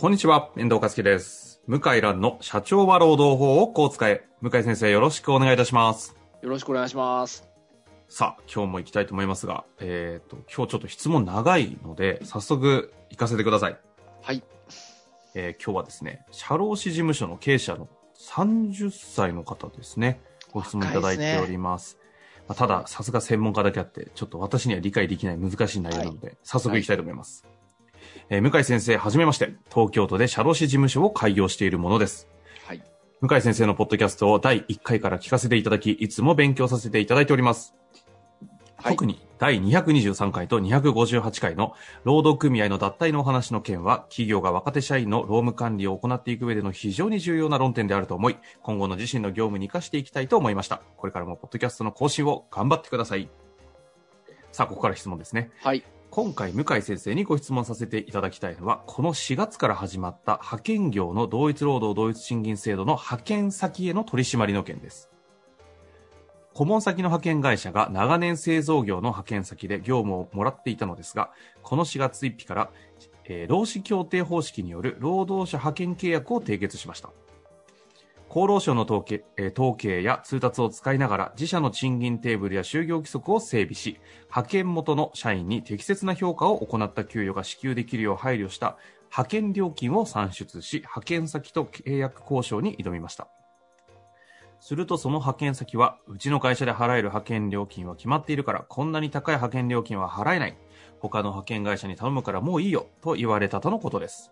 こんにちは、遠藤和樹です。向井蘭の社長は労働法をこう使え。向井先生よろしくお願いいたします。よろしくお願いします。さあ、今日も行きたいと思いますが、えっ、と、今日ちょっと質問長いので、早速行かせてください。はい。えー今日はですね、社労士事務所の経営者の30歳の方ですね、ご質問いただいております。まあ、ただ、さすが専門家だけあって、ちょっと私には理解できない難しい内容なので、早速行きたいと思います。えー向井先生、はじめまして、東京都で社労士事務所を開業しているものです。はい。向井先生のポッドキャストを第1回から聞かせていただき、いつも勉強させていただいております。はい特に第223回と258回の労働組合の脱退のお話の件は、企業が若手社員の労務管理を行っていく上での非常に重要な論点であると思い、今後の自身の業務に活かしていきたいと思いました。これからもポッドキャストの更新を頑張ってください。さあ、ここから質問ですね。はい。今回、向井先生にご質問させていただきたいのは、この4月から始まった派遣業の同一労働同一賃金制度の派遣先への取り締まりの件です。顧問先の派遣会社が長年製造業の派遣先で業務をもらっていたのですが、この4月1日から、えー労使協定方式による労働者派遣契約を締結しました。厚労省の統計,、えー統計や通達を使いながら自社の賃金テーブルや就業規則を整備し、派遣元の社員に適切な評価を行った給与が支給できるよう配慮した派遣料金を算出し、派遣先と契約交渉に挑みました。するとその派遣先は、うちの会社で払える派遣料金は決まっているから、こんなに高い派遣料金は払えない。他の派遣会社に頼むからもういいよ、と言われたとのことです。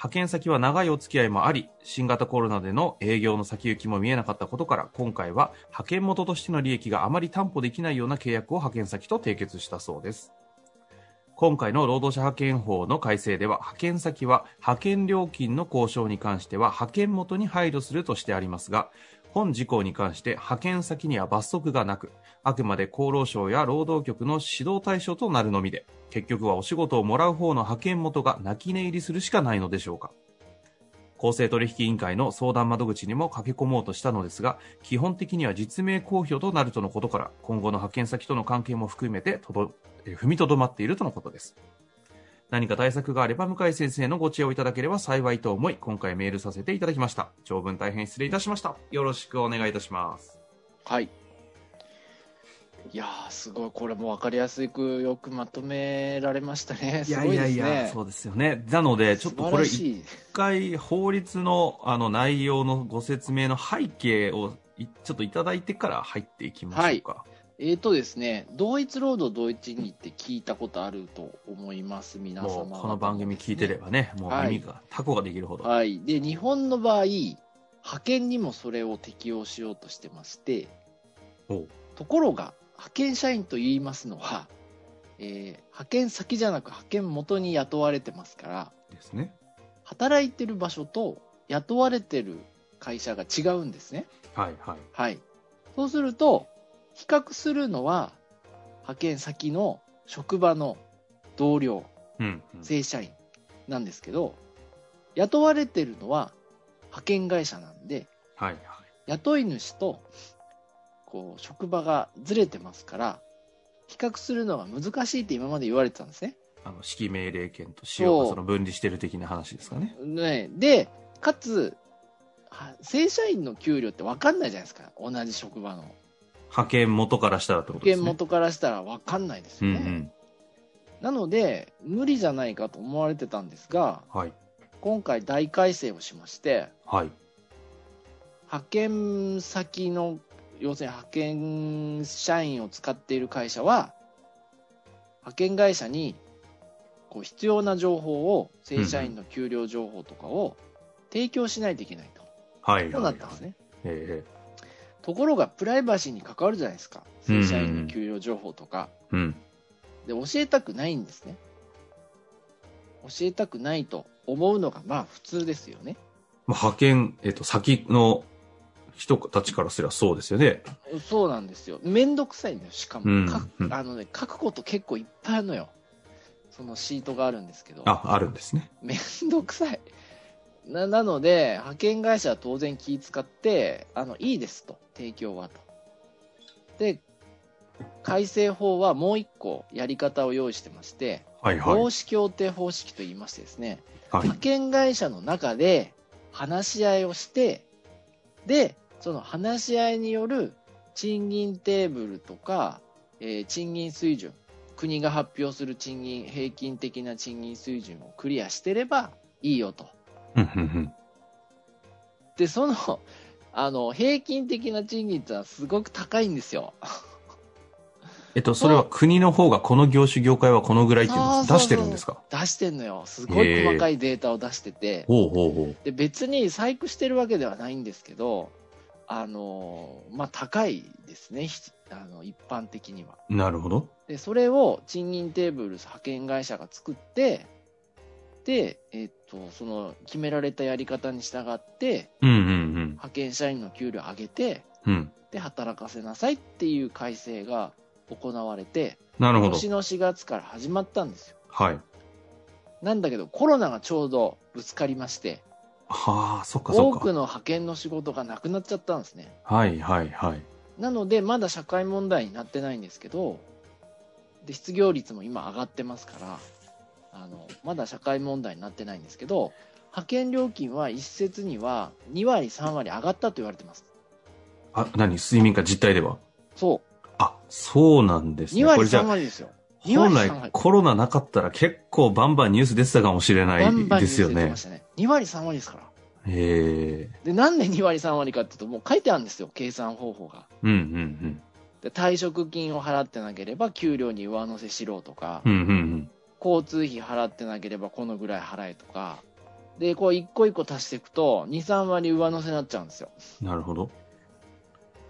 派遣先は長いお付き合いもあり、新型コロナでの営業の先行きも見えなかったことから、今回は派遣元としての利益があまり担保できないような契約を派遣先と締結したそうです。今回の労働者派遣法の改正では、派遣先は派遣料金の交渉に関しては派遣元に配慮するとしてありますが、本事項に関して派遣先には罰則がなく、あくまで厚労省や労働局の指導対象となるのみで、結局はお仕事をもらう方の派遣元が泣き寝入りするしかないのでしょうか。公正取引委員会の相談窓口にも駆け込もうとしたのですが、基本的には実名公表となるとのことから、今後の派遣先との関係も含めてとど踏みとどまっているとのことです。何か対策があれば向井先生のご知恵をいただければ幸いと思い、今回メールさせていただきました。長文大変失礼いたしました。よろしくお願いいたします。はい。いやー、すごい。これも分かりやすくよくまとめられましたね。すごいですね。そうですよね。なので、ちょっとこれ一。回法律のあの内容のご説明の背景をいちょっといただいてから入っていきましょうか。えーとですね、同一労働同一賃金って聞いたことあると思います、皆様この番組聞いてればね、もうはい耳が、タコができるほど。はい。で、日本の場合、派遣にもそれを適用しようとしてまして、ところが、派遣社員と言いますのは、えー派遣先じゃなく派遣元に雇われてますから、ですね。働いてる場所と雇われてる会社が違うんですね。はいはい。はい。そうすると、比較するのは、派遣先の職場の同僚、うん、うん。正社員なんですけど、雇われてるのは派遣会社なんで、はいはい。雇い主とこう職場がずれてますから、比較するのが難しいって今まで言われてたんですね。あの、指揮命令権と使用がその分離してる的な話ですかね。ねで、かつ、は正社員の給料って分かんないじゃないですか。同じ職場の。派遣元からしたらってことですね。元からしたら分かんないですよね。うんうん。なので、無理じゃないかと思われてたんですが、はい。今回大改正をしまして、はい。派遣先の、要するに派遣社員を使っている会社は、派遣会社にこう必要な情報を、正社員の給料情報とかを提供しないといけないと。はい。そうなったんですね。えところが、プライバシーに関わるじゃないですか。正社員の給料情報とか。えうん。で、教えたくないんですね。教えたくないと思うのが、まあ普通ですよね。まあ、派遣、えっと、先の人たちからすればそうですよね。そうなんですよ。めんどくさいんだよ、しかも。うんかうんあのね、書くこと結構いっぱいあるのよ。そのシートがあるんですけど。あ、あるんですね。めんどくさい。ななので、派遣会社は当然気使って、あの、いいですと、提供はと。で、改正法はもう一個やり方を用意してまして、はいはい。労使協定方式と言いましてですね、はい派。遣会社の中で話し合いをして、で、その話し合いによる賃金テーブルとか、えー賃金水準、国が発表する賃金、平均的な賃金水準をクリアしてればいいよと。で、その、あの、平均的な賃金ってのはすごく高いんですよ。えっと、それは国の方がこの業種業界はこのぐらいっていうのを出してるんですか？出してんのよ。すごい細かいデータを出してて。ほうほうほで、別に細工してるわけではないんですけど、あの、まあ、高いですね。ひあの、一般的には。う。なるほど。で、それを賃金テーブル派遣会社が作って、で、えっと、その決められたやり方に従って、うんうん派遣社員の給料上げて、うん。うん。で、働かせなさいっていう改正が行われて、なるほど。今年の4月から始まったんですよ。はい。なんだけど、コロナがちょうどぶつかりまして、はあ、そっかそ多く。の派遣の仕事がなくなっちゃったんですね。はいはいはい。なので、まだ社会問題になってないんですけど、で失業率も今上がってますから、あのまだ社会問題になってないんですけど、派遣料金は一説には2割、3割上がったと言われてます。あ、何？睡眠か実態では？そあ、そうなんですう、ね。2割、これじゃ3あ、割ですよ。2割、本3来割。コロナなかったら結構バンバンニュース出てたかもしれないですよねニュース出てま。したね。2割、3割ですから。へえ。で、なんで2割、3割かっていうと、もう書いてあるんですよ、計算方法が。うんうんで退職金を払ってなければ給料に上乗せしろとか、うん。うんうん交通費払ってなければこのぐらい払えとか、で、こう一個一個足していくと、2、3割上乗せになっちゃうんですよ。うん。なるほど。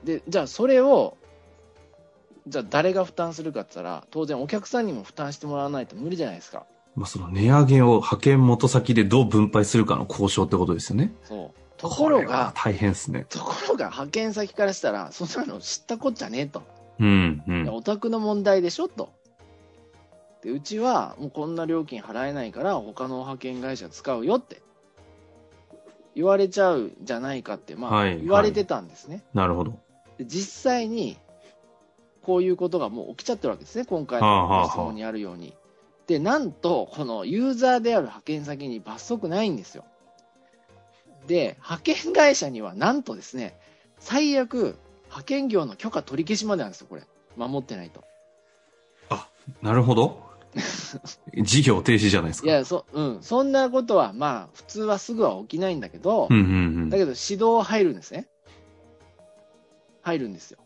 で、じゃあそれを、じゃあ誰が負担するかって言ったら、当然お客さんにも負担してもらわないと無理じゃないですか。まあ、その値上げを派遣元先でどう分配するかの交渉ってことですよね。そう。ところが、大変ですね。ところが派遣先からしたら、そんなの知ったこっちゃねえと。うんうん。お宅の問題でしょと。で、うちはもうこんな料金払えないから他の派遣会社使うよって言われちゃうんじゃないかって、まあはい言われてたんですね。なるほど。で実際にこういうことがもう起きちゃってるわけですね、今回はあはあはあのご質問にあるように。で、なんと、このユーザーである派遣先に罰則ないんですよ。で、派遣会社にはなんとですね、最悪、派遣業の許可取り消しまでなんですよ、これ。守ってないと。なるほど。事業停止じゃないですか。いや、そ、うん。そんなことは、まあ、普通はすぐは起きないんだけど、うんうんうんだ。けど指導入るんですね。入るんですよ。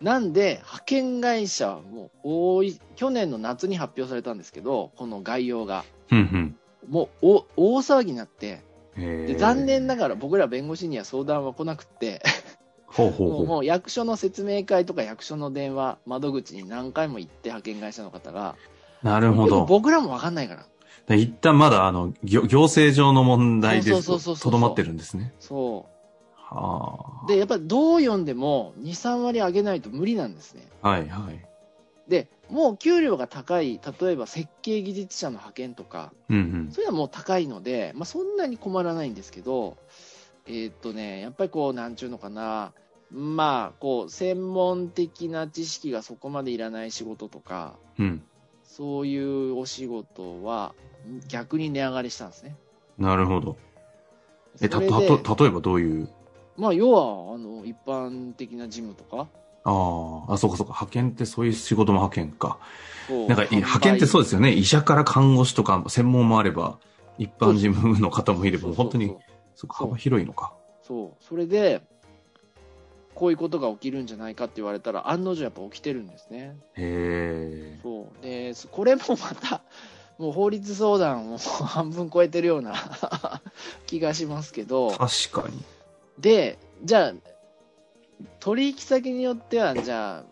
なんで、派遣会社はもう多い、去年の夏に発表されたんですけど、この概要が。うんもう、お大騒ぎになって、でー残念ながら僕ら弁護士には相談は来なくって、ほうほうほう。もう役所の説明会とか役所の電話、窓口に何回も行って派遣会社の方が、なるほど。僕らもわかんないから。で一旦まだ、あの、行行政上の問題でそうそうそうそうとどまってるんですね。そう。はあ。で、やっぱりどう読んでも2、3割上げないと無理なんですね。はいはい。で、もう給料が高い、例えば設計技術者の派遣とか、うんうん。そういうのはもう高いので、まあそんなに困らないんですけど、えーっとね、やっぱりこう、なんちゅうのかな、まあ、こう、専門的な知識がそこまでいらない仕事とか、うん。そういうお仕事は逆に値上がりしたんですね。なるほど。え、た、たでと、例えばどういう、まあ、要は、あの、一般的な事務とか、ああ、あ、そうかそうか。派遣ってそういう仕事も派遣か。なんか、い派遣ってそうですよね。医者から看護師とか専門もあれば、一般事務の方もいれば、本当にそ幅広いのか。そう。それで、こういうことが起きるんじゃないかって言われたら、案の定やっぱ起きてるんですね。へえ。そう。で、これもまた、もう法律相談を半分超えてるような 気がしますけど、確かに。で、じゃあ、取引先によっては、じゃ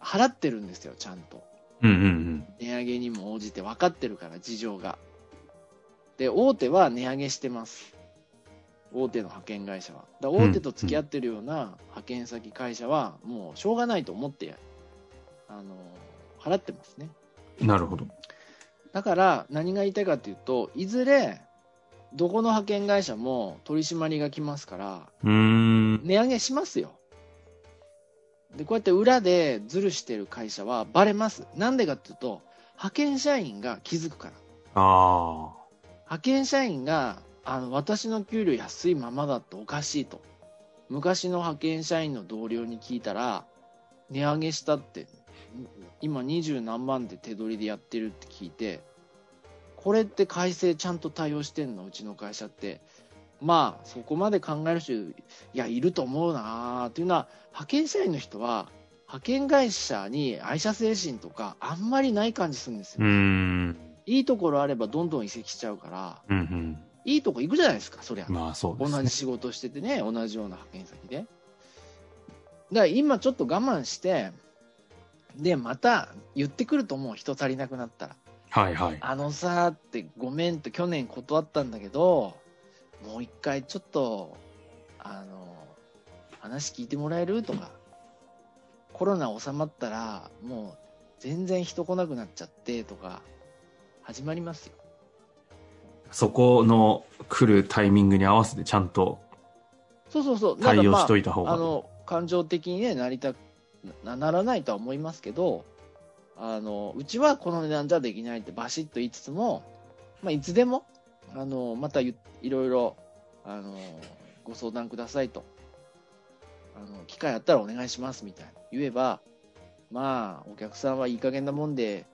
あ、払ってるんですよ、ちゃんと。うんうん値上げにも応じて分かってるから、事情が。で、大手は値上げしてます。大手の派遣会社は。だ大手と付き合ってるような派遣先会社は、もうしょうがないと思って、あの、払ってますね。うん。なるほど。だから、何が言いたいかというと、いずれ、どこの派遣会社も取り締まりが来ますから。値上げしますよ。で、こうやって裏でズルしてる会社はバレます。なんでかっていうと、派遣社員が気づくから。あ派遣社員が、あの、私の給料安いままだとおかしいと。昔の派遣社員の同僚に聞いたら、値上げしたって、今二十何万で手取りでやってるって聞いて、これって改正ちゃんと対応してんの？うちの会社って。まあ、そこまで考える人、いや、いると思うなーっていうのは、派遣社員の人は、派遣会社に愛社精神とか、あんまりない感じするんですよ。いいところあればどんどん移籍しちゃうから、うんいいとこ行くじゃないですか、そりゃうん。。まあそうですね。同じ仕事しててね、同じような派遣先で。だから今ちょっと我慢して、で、また言ってくると思う、人足りなくなったら。はいはい。あのさーって、ごめんって去年断ったんだけど、もう一回ちょっと、あの、話聞いてもらえるとか、コロナ収まったら、もう全然人来なくなっちゃってとか、始まりますよ。そこの来るタイミングに合わせてちゃんとそうそうそう。対応まあしといた方が。あの感情的にねなりたなならないとは思いますけどあのうちはこの値段じゃできないってバシッと言いつつも、まあ、いつでもあのまたいいろいろあのご相談くださいとあの機会あったらお願いしますみたいな言えばまあお客さんはいい加減なもんで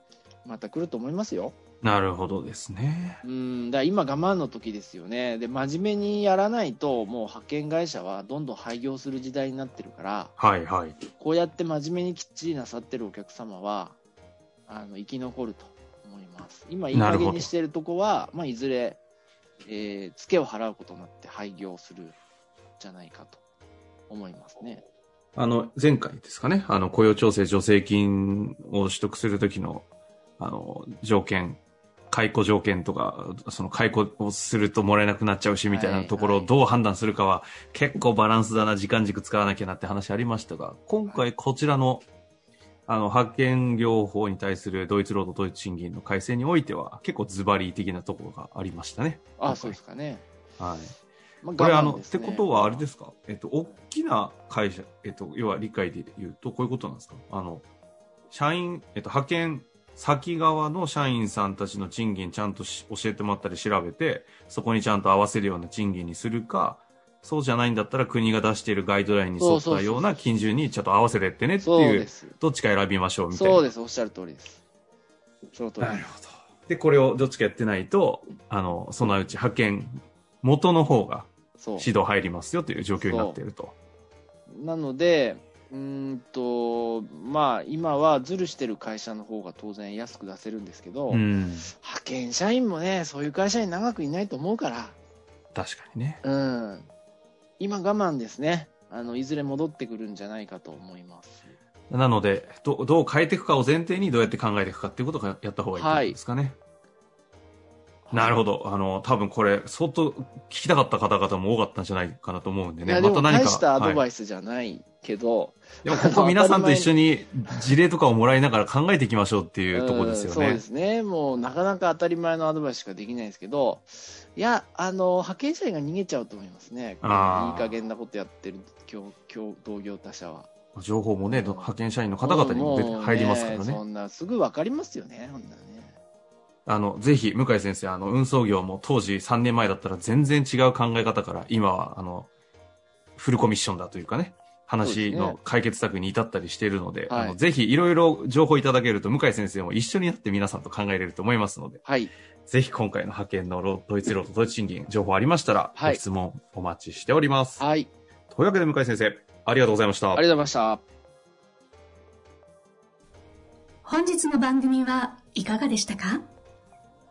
また来ると思いますよ。なるほどですね。うん、だ今我慢の時ですよね。で、真面目にやらないと、もう派遣会社はどんどん廃業する時代になってるから、はいはい。こうやって真面目にきっちりなさってるお客様は、あの、生き残ると思います。今、いい加減にしてるとこは、まあ、いずれ、えー、ツケを払うことになって廃業するんじゃないかと思いますね。あの、前回ですかね、あの、雇用調整助成金を取得するときの、あの、条件、解雇条件とか、その解雇をするともらえなくなっちゃうし、みたいなところをはいどう判断するかは、結構バランスだな、時間軸使わなきゃなって話ありましたが、今回こちらの、あの、派遣業法に対するドイツ労働、ドイツ賃金の改正においては、結構ズバリ的なところがありましたね。今あ、回そうですかね。はい。まあこれあの、ってことはあれですか？えっと、大きな会社、えっと、要は理解で言うと、こういうことなんですか？あの、社員、えっと、派遣先側の社員さんたちの賃金ちゃんとし教えてもらったり調べて、そこにちゃんと合わせるような賃金にするか、そうじゃないんだったら国が出しているガイドラインに沿ったような金順にちょっと合わせてってねっていう。どっちか選びましょうみたいな。そうです。おっしゃる通りです。その通り。なるほど。で、これをどっちかやってないと、あの、そのうち派遣元の方が。指導入りますよという状況になっていると。なので、うーんと、まあ、今はズルしてる会社の方が当然安く出せるんですけど、うん。派遣社員もね、そういう会社に長くいないと思うから、確かにね。うん。今我慢ですね。あの、いずれ戻ってくるんじゃないかと思います。なので、どどう変えていくかを前提にどうやって考えていくかっていうことをやった方がいいですかね。なるほど。あの、多分これ、相当聞きたかった方々も多かったんじゃないかなと思うんでね。いや、でもまた何か。大したアドバはいイスじゃないけど、でもここ皆さんと一緒に事例とかをもらいながら考えていきましょうっていうところですよねうんそうで。すね。もう、なかなか当たり前のアドバイスしかできないですけど、いや、あの、派遣社員が逃げちゃうと思いますね。いい加減なことやってる、同業他社は。情報もね、うん派遣社員の方々にも入りますからね。そんな、すぐわかりますよね、ほんならね。あの、ぜひ、向井先生、あの、運送業も当時3年前だったら全然違う考え方から、今は、あの、フルコミッションだというかね、話の解決策に至ったりしているので、はいあのぜひ、いろいろ情報いただけると、向井先生も一緒になって皆さんと考えれると思いますので、はい。ぜひ今回の派遣のロドイツロード、ドイツ賃金、情報ありましたら、はいご質問お待ちしております。はい。というわけで、向井先生、ありがとうございました。ありがとうございました。本日の番組はいかがでしたか？